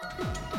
Bye.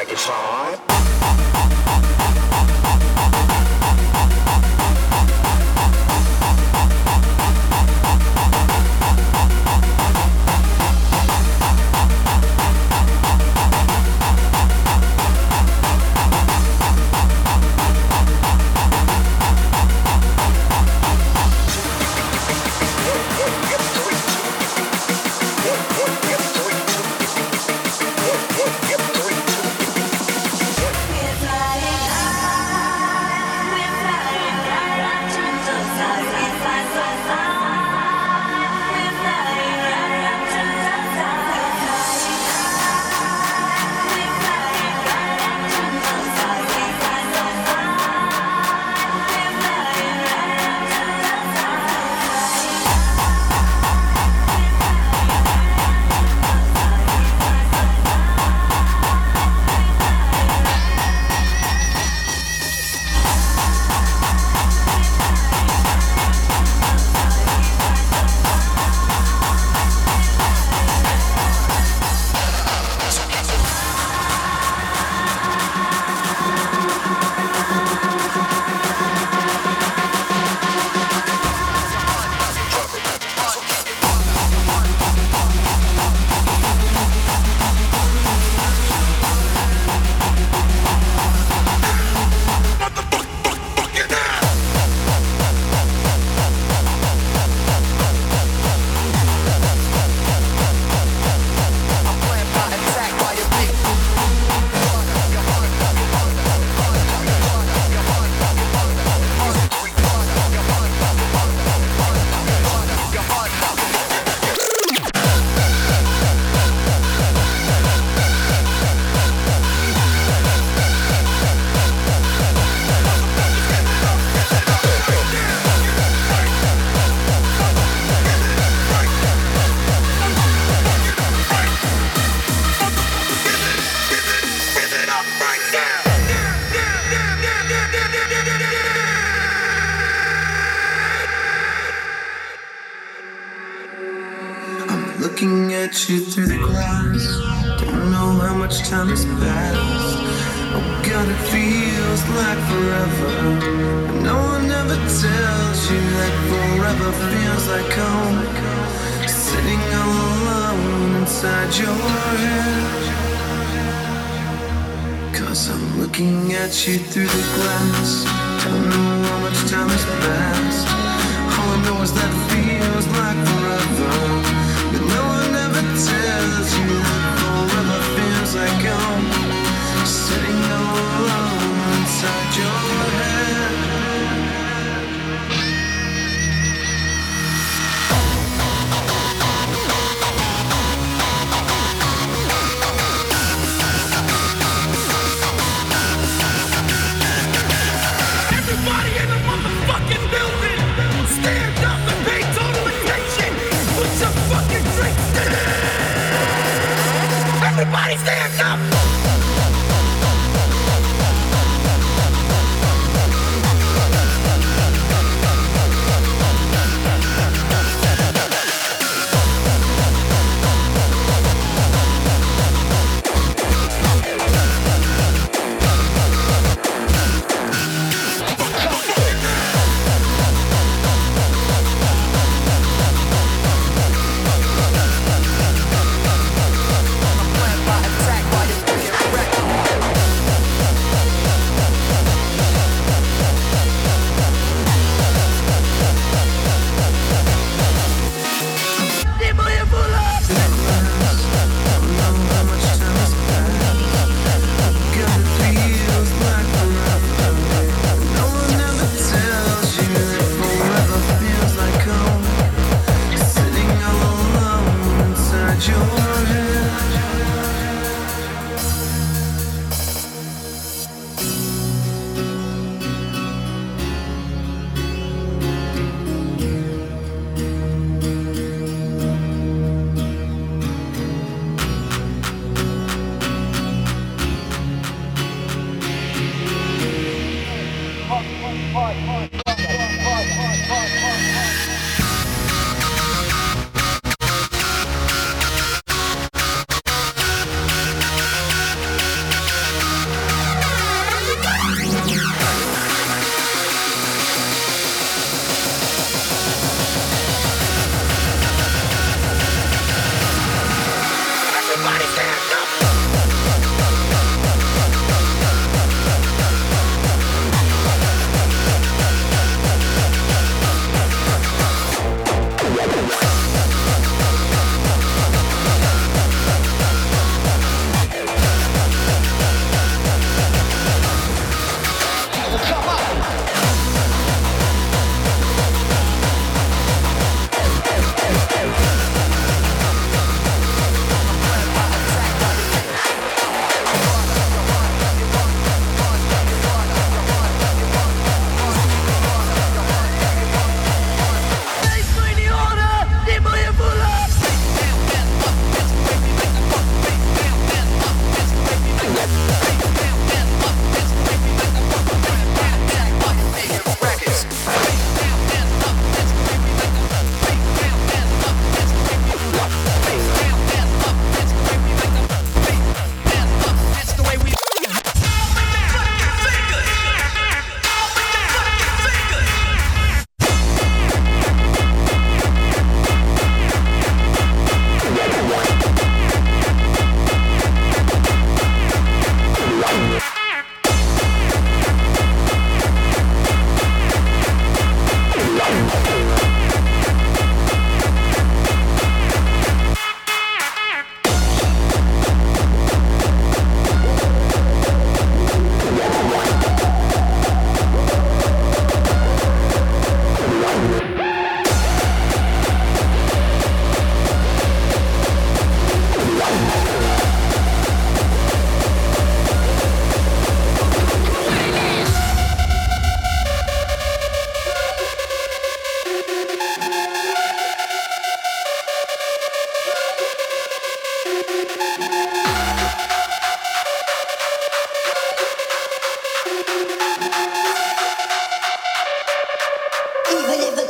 Make it hot.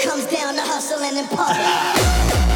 comes down to hustling and puzzling.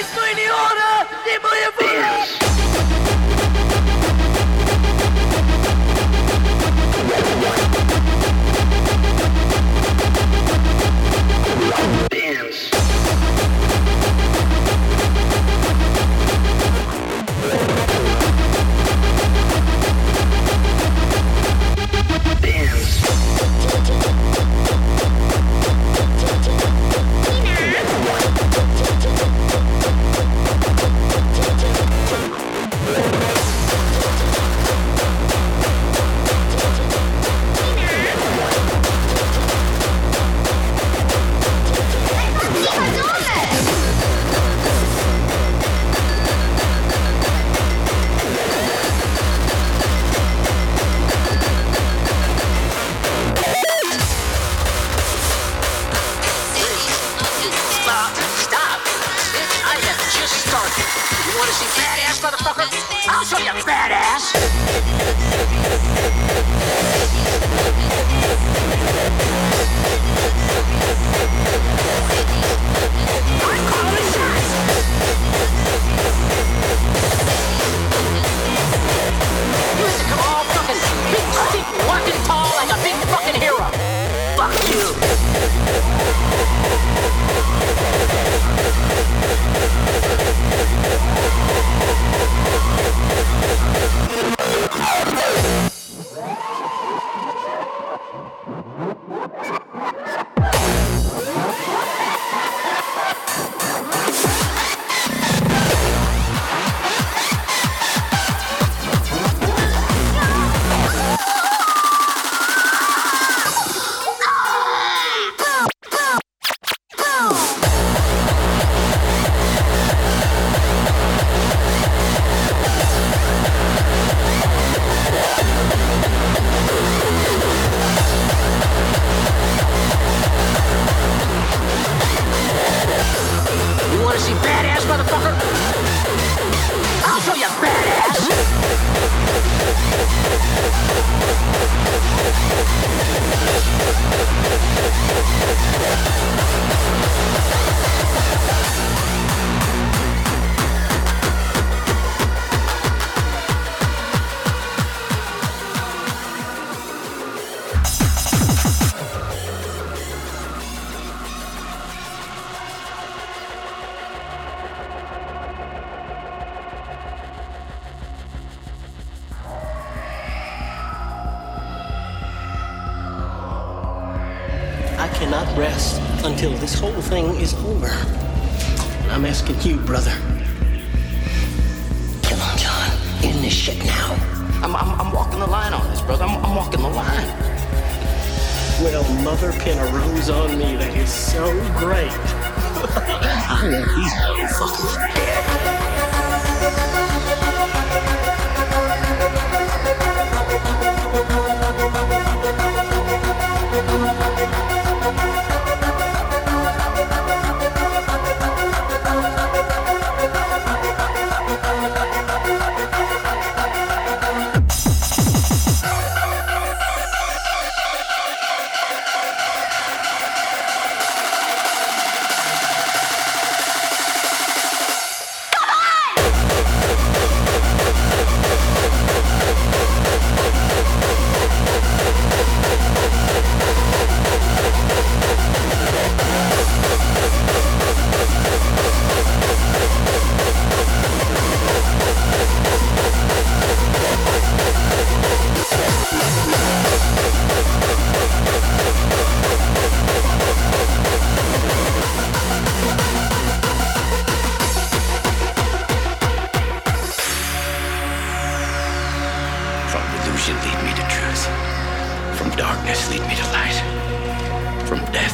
Estoy ni hora ni voy a until this whole thing is over. And I'm asking you, brother. Come on, John. In this shit now. I'm, I'm, I'm walking the line on this, brother. I'm, I'm walking the line. Well, mother pin a rose on me. That is so great. I want these motherfuckers dead. From death,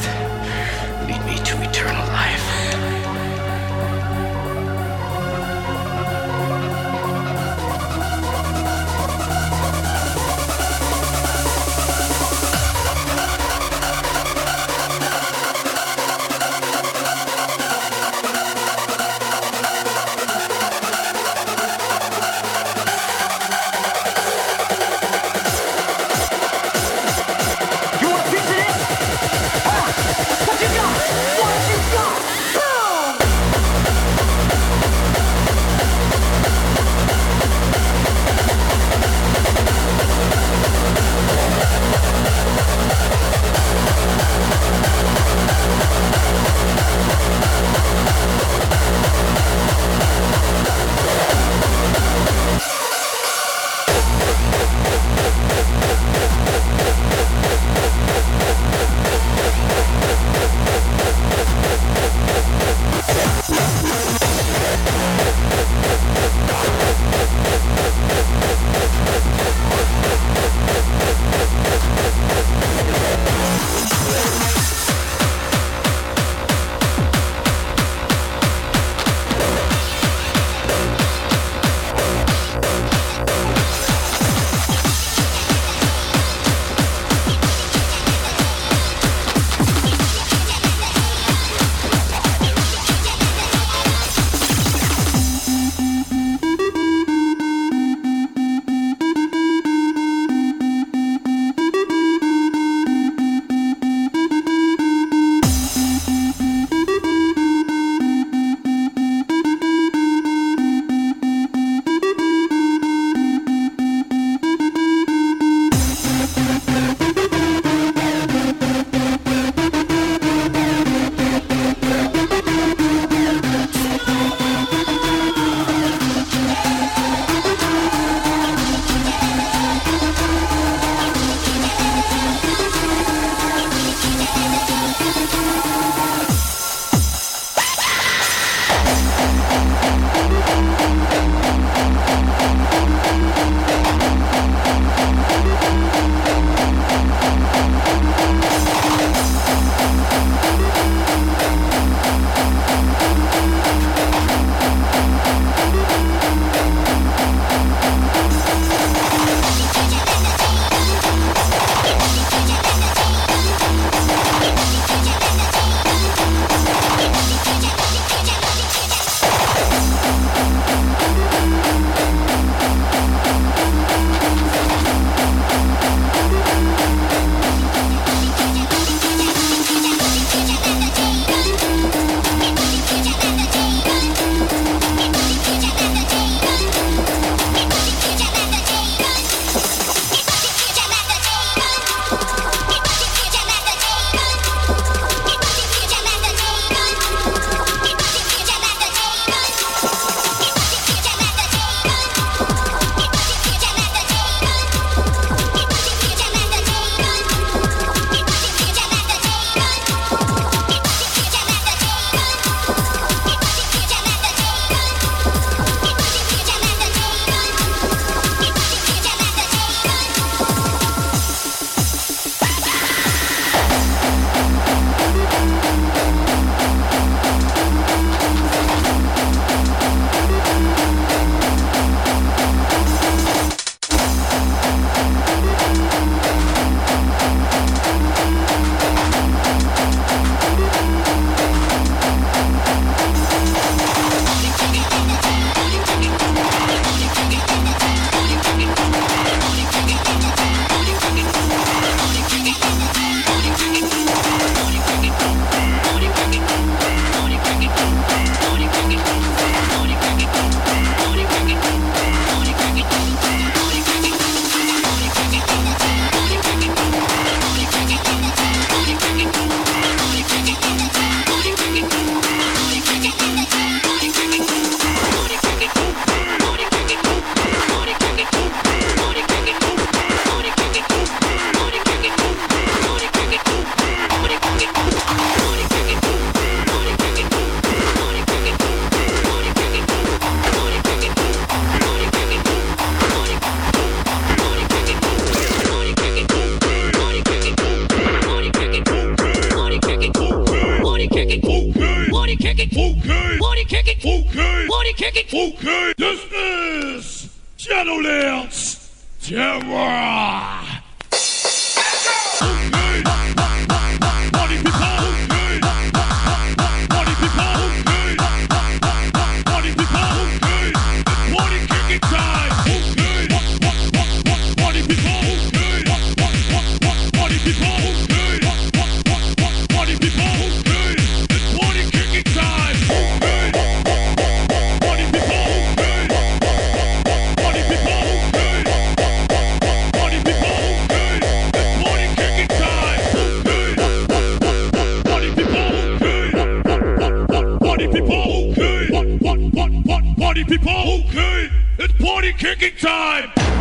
kicking time.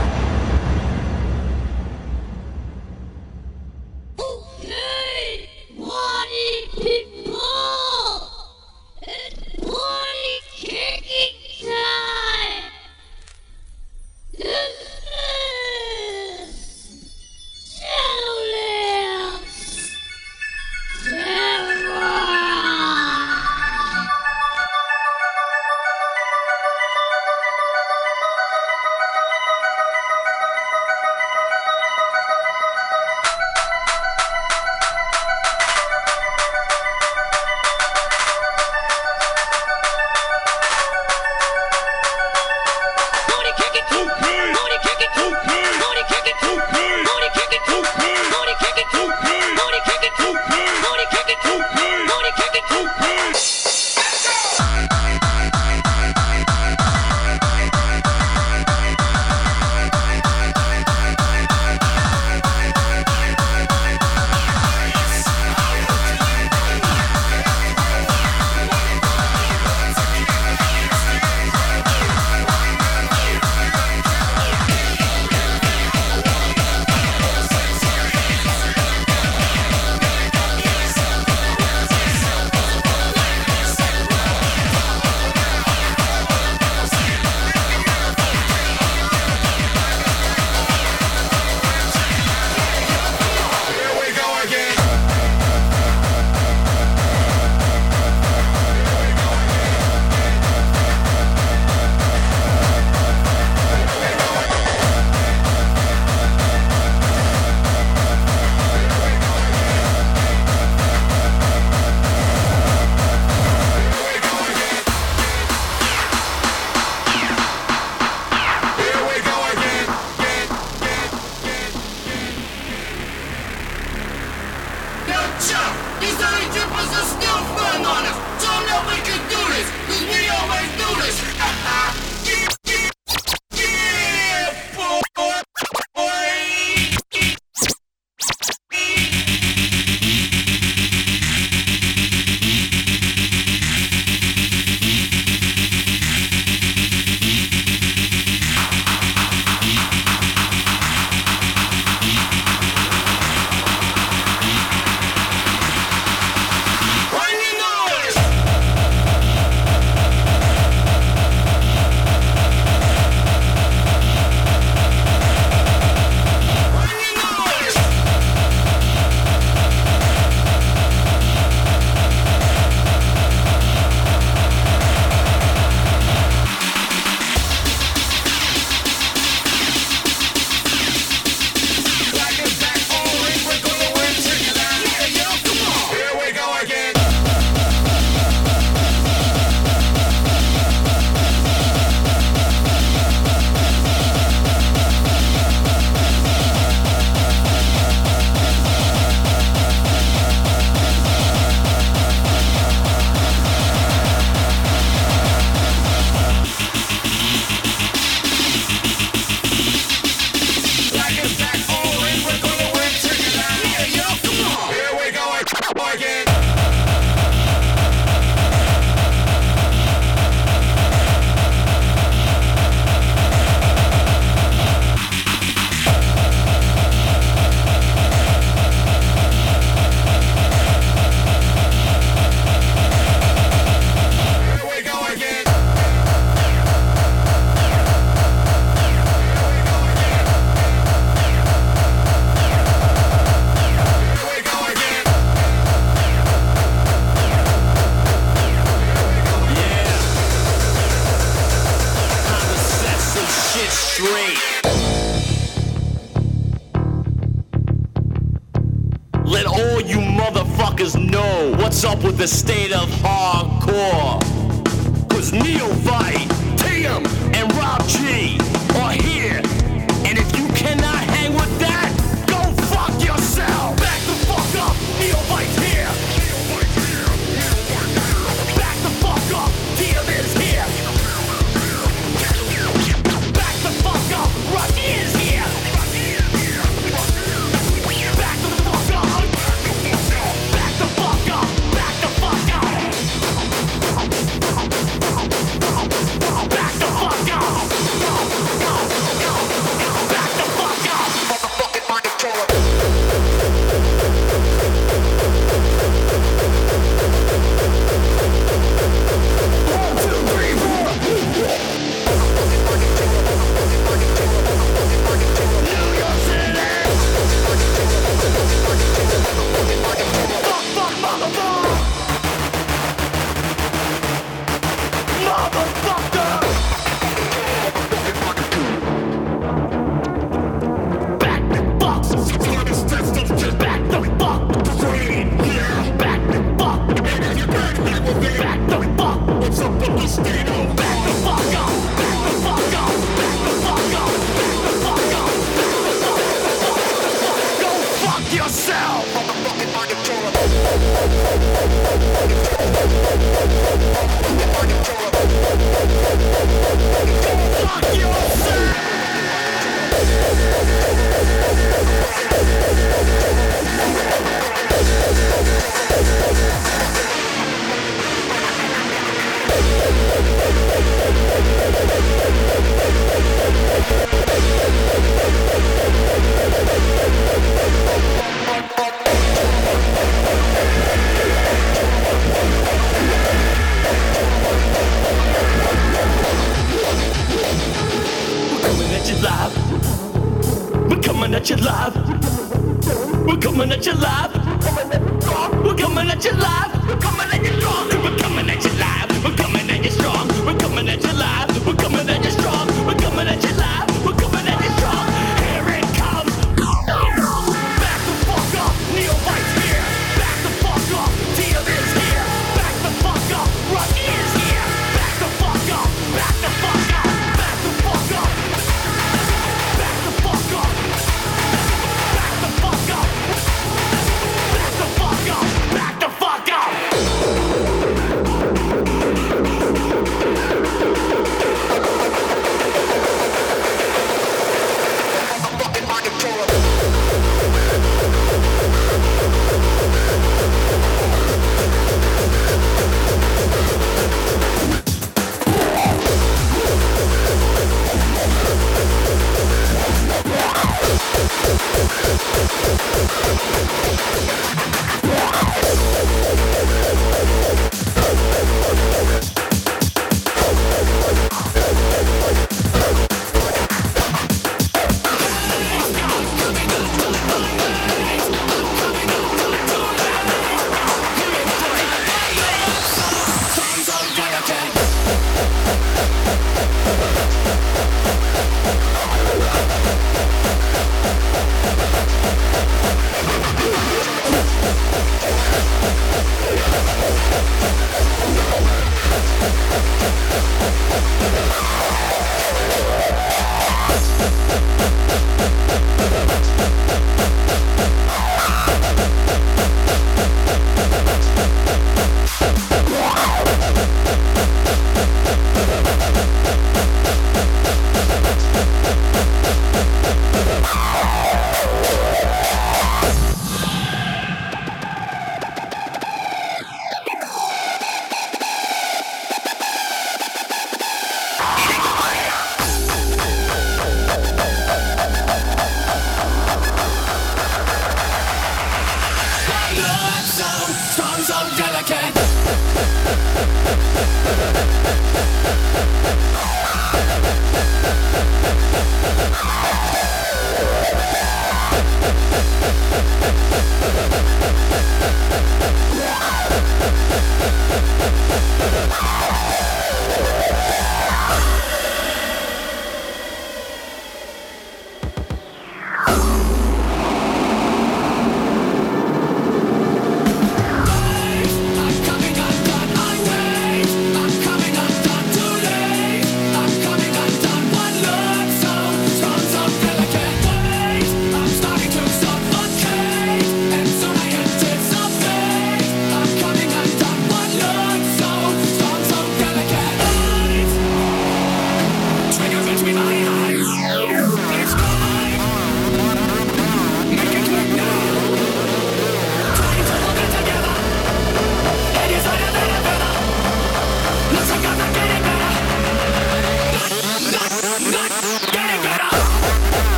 Hardcore. Cause Neophyte, Tim, and Rob Gee are here.